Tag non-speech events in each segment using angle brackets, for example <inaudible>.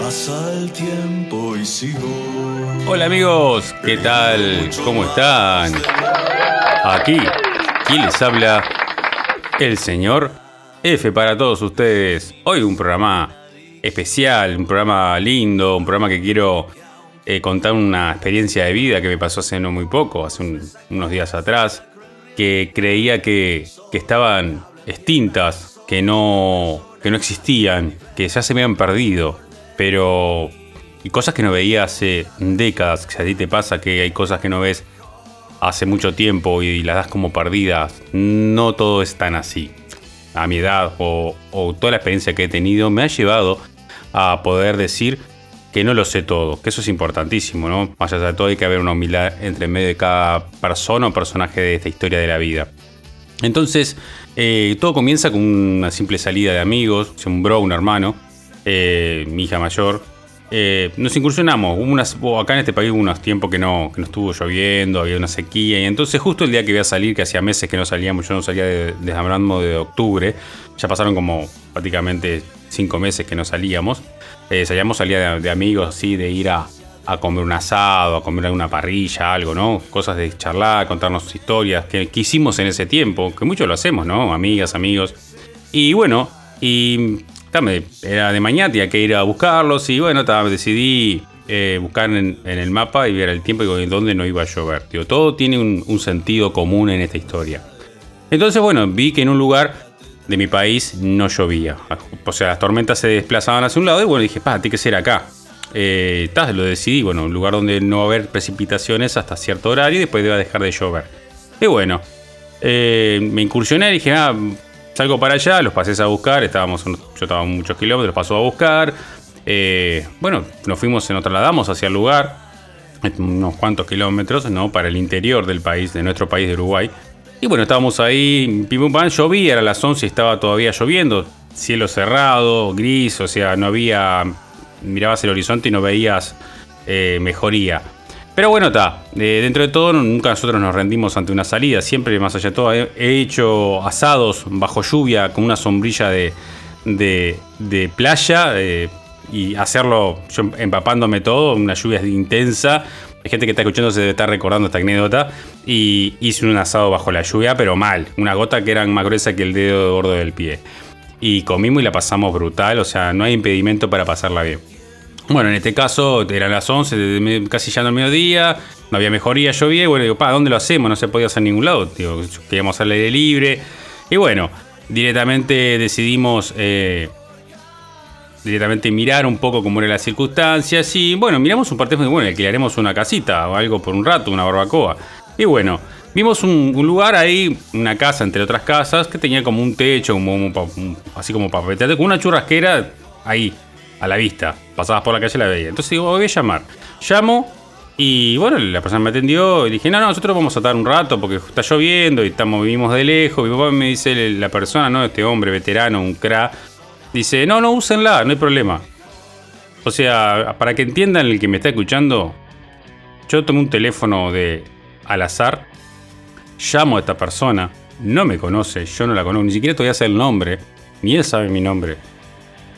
Pasa el tiempo y sigo. Hola amigos, ¿qué tal? ¿Cómo están? Aquí, aquí les habla el señor F para todos ustedes. Hoy un programa especial, un programa lindo, un programa que quiero eh, contar una experiencia de vida que me pasó hace no muy poco, hace un- unos días atrás, que creía que, que estaban extintas, que no, que no existían, que ya se me habían perdido, pero... Y cosas que no veía hace décadas, que si a ti te pasa que hay cosas que no ves hace mucho tiempo y las das como perdidas, no todo es tan así. A mi edad o, o toda la experiencia que he tenido me ha llevado a poder decir que no lo sé todo, que eso es importantísimo, ¿no? Más allá de todo hay que haber una humildad entre medio de cada persona o personaje de esta historia de la vida. Entonces, eh, todo comienza con una simple salida de amigos, un bro, un hermano, eh, mi hija mayor. Eh, nos incursionamos, hubo acá en este país hubo unos tiempos que no, que no estuvo lloviendo, había una sequía, y entonces justo el día que iba a salir, que hacía meses que no salíamos, yo no salía de- desde hablando de octubre, ya pasaron como prácticamente cinco meses que no salíamos, eh, salíamos, salía de, de amigos, así, de ir a, a comer un asado, a comer una parrilla, algo, ¿no? Cosas de charlar, contarnos historias que, que hicimos en ese tiempo, que muchos lo hacemos, ¿no? Amigas, amigos. Y bueno, y era de mañana, tenía que ir a buscarlos y bueno, decidí eh, buscar en, en el mapa y ver el tiempo y dónde no iba a llover. Todo tiene un, sentido común en esta historia. Entonces, bueno, vi que en un lugar de mi país no llovía. O sea, las tormentas se desplazaban hacia un lado y bueno, dije, pa, tiene que ser acá. Eh, lo decidí, bueno, un lugar donde no va a haber precipitaciones hasta cierto horario y después debe dejar de llover. Y bueno, eh, me incursioné y dije, ah, salgo para allá, los pasé a buscar, estábamos, yo estaba muchos kilómetros, los paso a buscar. Eh, bueno, nos fuimos, nos trasladamos hacia el lugar, unos cuantos kilómetros, ¿no? Para el interior del país, de nuestro país de Uruguay. Y bueno, estábamos ahí, pim pum pam, llovía, era las 11 y estaba todavía lloviendo, cielo cerrado, gris, o sea, no había, mirabas el horizonte y no veías eh, mejoría. Pero bueno, está, dentro de todo nunca nosotros nos rendimos ante una salida, siempre más allá de todo he, he hecho asados bajo lluvia con una sombrilla de playa eh, y hacerlo yo empapándome todo, una lluvia intensa. Hay gente que está escuchando se debe estar recordando esta anécdota. Y hice un asado bajo la lluvia, pero mal. Una gota que era más gruesa que el dedo gordo del pie. Y comimos y la pasamos brutal, o sea, no hay impedimento para pasarla bien. Bueno, en este caso eran las 11, de me- casi ya el mediodía, no había mejoría, llovía, bueno, digo, pa, ¿dónde lo hacemos? No se podía hacer en ningún lado, digo, queríamos al aire libre. Y bueno, directamente decidimos eh, directamente mirar un poco cómo eran las circunstancias y bueno, miramos un parte de bueno, alquilaremos una casita o algo por un rato, una barbacoa. Y bueno, vimos un, lugar ahí, una casa entre otras casas, que tenía como un techo, así como papel, con una churrasquera ahí, a la vista. Pasabas por la calle y la veía. Entonces digo, voy a llamar. Llamo y bueno, la persona me atendió y dije, no, no, nosotros vamos a estar un rato porque está lloviendo y estamos, vivimos de lejos. Mi papá me dice, la persona, ¿no? Este hombre veterano, un cra, dice, no, no, úsenla, no hay problema. O sea, para que entiendan el que me está escuchando, yo tomé un teléfono de al azar, llamo a esta persona, no me conoce, yo no la conozco, ni siquiera todavía sé el nombre, ni él sabe mi nombre.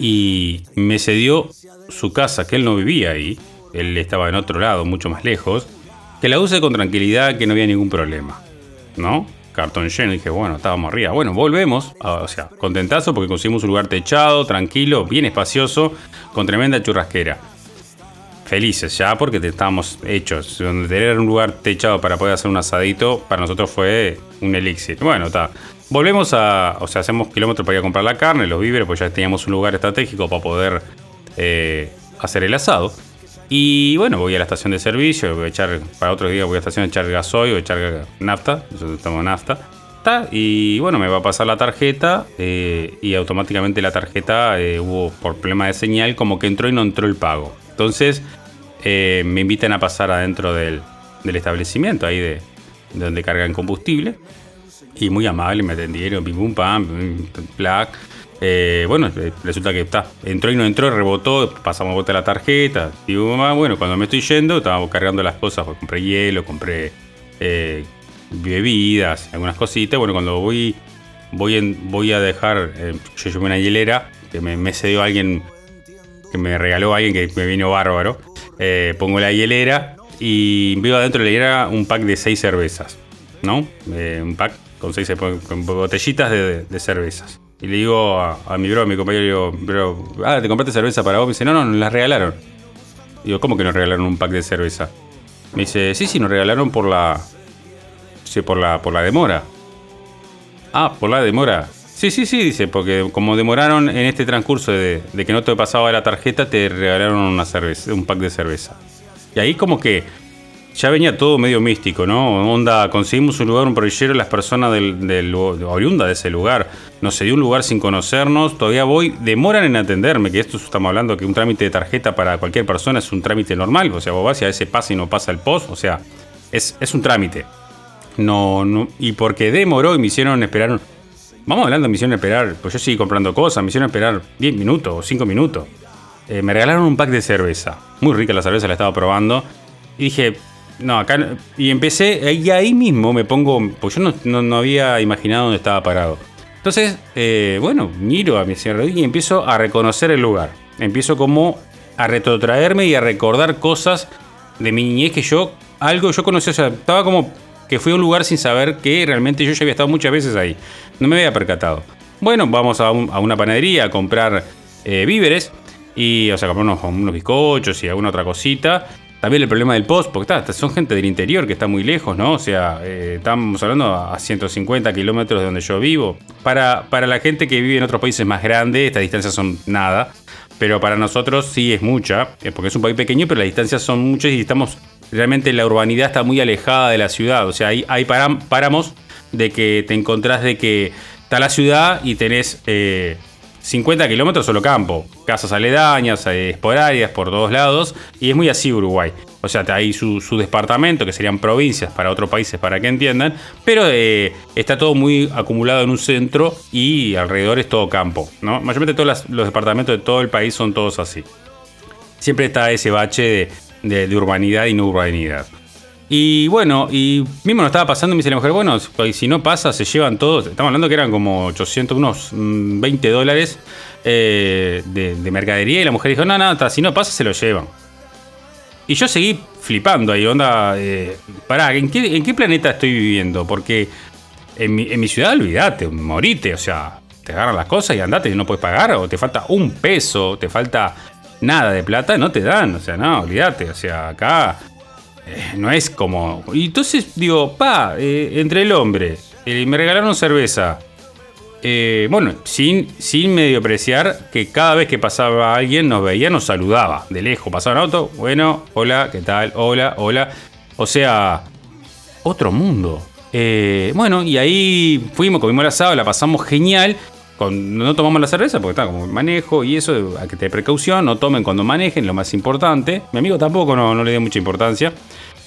Y me cedió su casa, que él no vivía ahí, él estaba en otro lado, mucho más lejos, que la use con tranquilidad, que no había ningún problema. ¿No? Cartón lleno, dije, bueno, estábamos arriba. Bueno, volvemos, o sea, contentazo porque conseguimos un lugar techado, tranquilo, bien espacioso, con tremenda churrasquera. Felices ya porque estábamos hechos. Tener un lugar techado para poder hacer un asadito, para nosotros fue un elixir. Bueno, está. Volvemos a. O sea, hacemos kilómetros para ir a comprar la carne, los víveres, pues ya teníamos un lugar estratégico para poder eh, hacer el asado. Y bueno, voy a la estación de servicio, voy a echar, para otros días voy a la estación a echar gasoil o echar nafta, nosotros estamos nafta. Ta, y bueno, me va a pasar la tarjeta eh, y automáticamente la tarjeta eh, hubo por problema de señal como que entró y no entró el pago. Entonces me invitan a pasar adentro del, del establecimiento, ahí de donde cargan combustible. Y muy amable, me atendieron, pim pum pam, plac. Eh, bueno, eh, resulta que está, entró y no entró, rebotó, pasamos vuelta la tarjeta. Y bueno, cuando me estoy yendo, estaba cargando las cosas, pues compré hielo, compré eh, bebidas, algunas cositas. Bueno, cuando voy, voy, voy a dejar, yo llevé una hielera que me, me cedió alguien que me regaló alguien que me vino bárbaro. Pongo la hielera y veo adentro de la hielera un pack de seis cervezas, ¿no? Un pack seis con botellitas de, cervezas. Y le digo a, mi bro, a mi compañero, digo, bro, ah, ¿te compraste cerveza para vos? Me dice, no, no, nos las regalaron. Digo, ¿cómo que nos regalaron un pack de cerveza? Me dice, sí, sí, nos regalaron por la. Sí, por la, por la demora. Ah, por la demora. Sí, sí, sí, dice, porque como demoraron en este transcurso de, que no te pasaba la tarjeta, te regalaron una cerveza, un pack de cerveza. Y ahí como que ya venía todo medio místico, ¿no? Onda, conseguimos un lugar, un proyecto, las personas del, oriunda de ese lugar. No sé, de un lugar sin conocernos, todavía voy, demoran en atenderme, que esto estamos hablando que un trámite de tarjeta para cualquier persona es un trámite normal, o sea, vos vas y a veces pasa y no pasa el post, o sea, es, es un trámite. No, no, y porque demoró y me hicieron esperar Vamos hablando, me hicieron esperar, pues yo seguí comprando cosas, me hicieron esperar 10 minutos o 5 minutos. Eh, me regalaron un pack de cerveza. Muy rica la cerveza, la estaba probando. Y dije, no, acá. Y empecé, y ahí mismo me pongo. Pues yo no, había imaginado dónde estaba parado. Entonces, eh, bueno, miro a mi señor y empiezo a reconocer el lugar. Empiezo como a retrotraerme y a recordar cosas de mi niñez que yo. Algo yo conocía, o sea, estaba como que fui a un lugar sin saber que realmente yo ya había estado muchas veces ahí. No me había percatado. Bueno, vamos a, una panadería a comprar eh, víveres y, o sea, comprar unos bizcochos y alguna otra cosita. También el problema del post, porque está, son gente del interior que está muy lejos, ¿no? O sea, eh, estamos hablando a 150 kilómetros de donde yo vivo. Para, para la gente que vive en otros países más grandes, estas distancias son nada. Pero para nosotros sí es mucha, eh, porque es un país pequeño, pero las distancias son muchas y estamos realmente la urbanidad está muy alejada de la ciudad. O sea, hay, hay páramos de que te encontrás de que está la ciudad y tenés 50 eh, kilómetros solo campo. Casas aledañas, eh, esporarias por todos lados. Y es muy así Uruguay. O sea, hay su, su departamento, que serían provincias para otros países, para que entiendan. Pero eh, está todo muy acumulado en un centro y alrededor es todo campo. ¿no? Mayormente todos los departamentos de todo el país son todos así. Siempre está ese bache de, urbanidad y no urbanidad. Y bueno, y mismo nos estaba pasando, me dice la mujer, bueno, si no pasa, se llevan todos. Estamos hablando que eran como 800, unos 20 mm, dólares eh, de, mercadería. Y la mujer dijo, no, no, si no pasa, se lo llevan. Y yo seguí flipando ahí, onda, eh, pará, ¿en qué, ¿en qué planeta estoy viviendo? Porque en mi, en mi ciudad, olvídate, morite, o sea, te agarran las cosas y andate y no puedes pagar, o te falta un peso, te falta nada de plata, no te dan. O sea, no, olvídate. O sea, acá no es como. Y entonces digo, pa, eh, entre el hombre, eh, me regalaron cerveza. bueno, sin, sin medio apreciar que cada vez que pasaba alguien nos veía, nos saludaba de lejos. Pasaba un auto, bueno, hola, ¿qué tal? Hola, hola. O sea, otro mundo. bueno, y ahí fuimos, comimos el asado, la pasamos genial no tomamos la cerveza porque está como manejo y eso, a que te precaución, no tomen cuando manejen, lo más importante. Mi amigo tampoco no, le dio mucha importancia.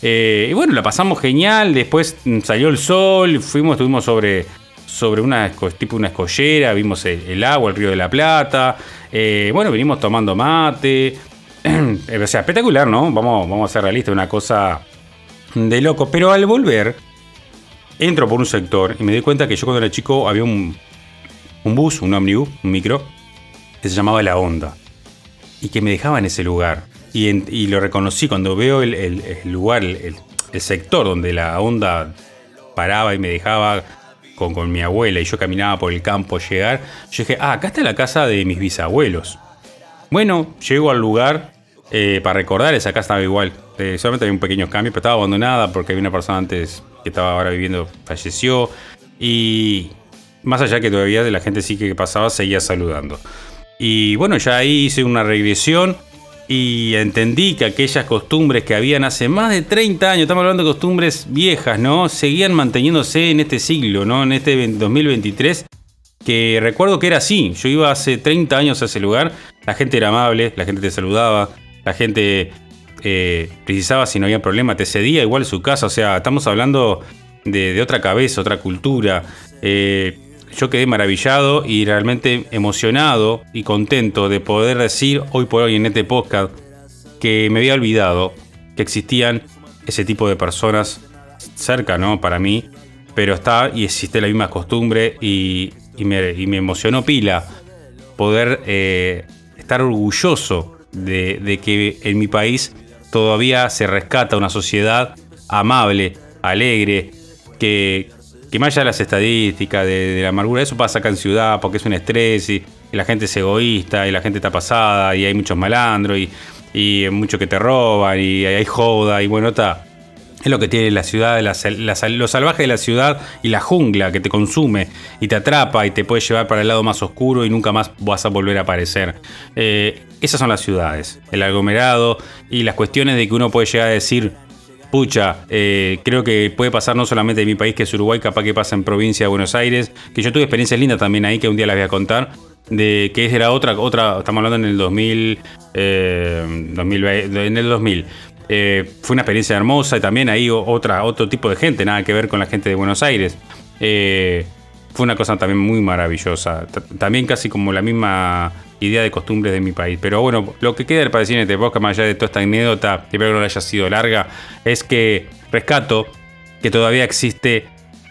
Eh, y bueno, la pasamos genial, después salió el sol, fuimos, estuvimos sobre, sobre una, tipo una escollera, vimos el, agua, el río de la Plata, eh, bueno, vinimos tomando mate, <clears throat> o sea, espectacular, ¿no? Vamos, vamos a ser realistas, una cosa de loco, pero al volver, entro por un sector y me doy cuenta que yo cuando era chico había un, un bus, un ómnibus, un micro, que se llamaba La Onda, y que me dejaba en ese lugar. Y, lo reconocí cuando veo el, lugar, el, sector donde la onda paraba y me dejaba con, mi abuela y yo caminaba por el campo a llegar. Yo dije, ah, acá está la casa de mis bisabuelos. Bueno, llego al lugar eh, para recordar, esa casa estaba igual. Eh, solamente había un pequeño cambio, pero estaba abandonada porque había una persona antes que estaba ahora viviendo, falleció. Y, más allá que todavía de la gente sí que pasaba, seguía saludando. Y bueno, ya ahí hice una regresión y entendí que aquellas costumbres que habían hace más de 30 años, estamos hablando de costumbres viejas, ¿no? Seguían manteniéndose en este siglo, ¿no? En este 2023, que recuerdo que era así. Yo iba hace 30 años a ese lugar, la gente era amable, la gente te saludaba, la gente eh, precisaba si no había problema, te cedía igual su casa, o sea, estamos hablando de, otra cabeza, otra cultura. Eh, yo quedé maravillado y realmente emocionado y contento de poder decir hoy por hoy en este podcast que me había olvidado que existían ese tipo de personas cerca, ¿no? Para mí, pero está y existe la misma costumbre y, me, emocionó pila poder eh, estar orgulloso de, de que en mi país todavía se rescata una sociedad amable, alegre, que, que más allá de las estadísticas, de, la amargura, eso pasa acá en ciudad porque es un estrés y, la gente es egoísta y la gente está pasada y hay muchos malandros y, y mucho que te roban y hay joda y bueno, está. Es lo que tiene la ciudad, lo salvaje de la ciudad y la jungla que te consume y te atrapa y te puede llevar para el lado más oscuro y nunca más vas a volver a aparecer. Eh, esas son las ciudades, el aglomerado y las cuestiones de que uno puede llegar a decir, pucha, eh, creo que puede pasar no solamente en mi país, que es Uruguay, capaz que pasa en provincia de Buenos Aires, que yo tuve experiencias lindas también ahí, que un día las voy a contar, de que era otra, otra estamos hablando en el 2000, eh, en el 2000. Eh, fue una experiencia hermosa y también ahí otra, otro tipo de gente, nada que ver con la gente de Buenos Aires. fue una cosa también muy maravillosa. también casi como la misma idea de costumbres de mi país. Pero bueno, lo que queda para decir en este podcast, más allá de toda esta anécdota, espero que no haya sido larga, es que rescato que todavía existe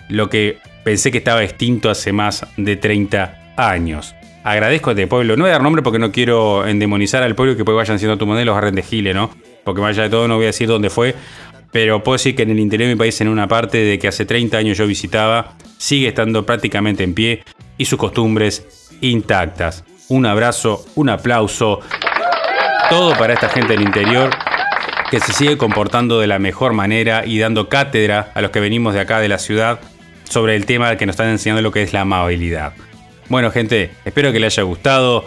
lo que pensé que estaba extinto hace más de 30 años. Agradezco a este pueblo. No voy a dar nombre porque no quiero endemonizar al pueblo que pues vayan siendo tu modelo los agarren de Gile, ¿no? Porque más allá de todo no voy a decir dónde fue. Pero puedo decir que en el interior de mi país, en una parte de que hace 30 años yo visitaba, sigue estando prácticamente en pie y sus costumbres intactas un abrazo, un aplauso, todo para esta gente del interior que se sigue comportando de la mejor manera y dando cátedra a los que venimos de acá de la ciudad sobre el tema que nos están enseñando lo que es la amabilidad. Bueno, gente, espero que les haya gustado.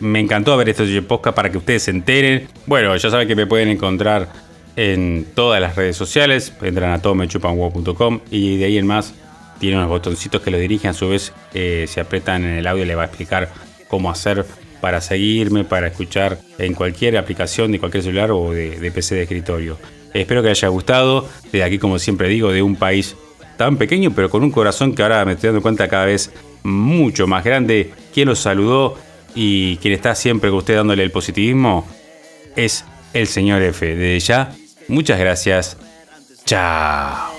Me encantó ver estos podcast para que ustedes se enteren. Bueno, ya saben que me pueden encontrar en todas las redes sociales. Entran a todomechupanwo.com y de ahí en más tiene unos botoncitos que lo dirigen. A su vez, eh, si apretan en el audio, le va a explicar cómo hacer para seguirme, para escuchar en cualquier aplicación de cualquier celular o de, PC de escritorio. Espero que haya gustado. Desde aquí, como siempre digo, de un país tan pequeño, pero con un corazón que ahora me estoy dando cuenta cada vez mucho más grande. Quien los saludó y quien está siempre con usted dándole el positivismo es el señor F. Desde ya, muchas gracias. Chao.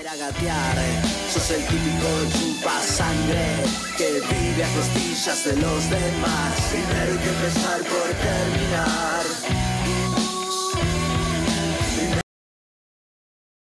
De los demás. Primero hay que empezar por terminar.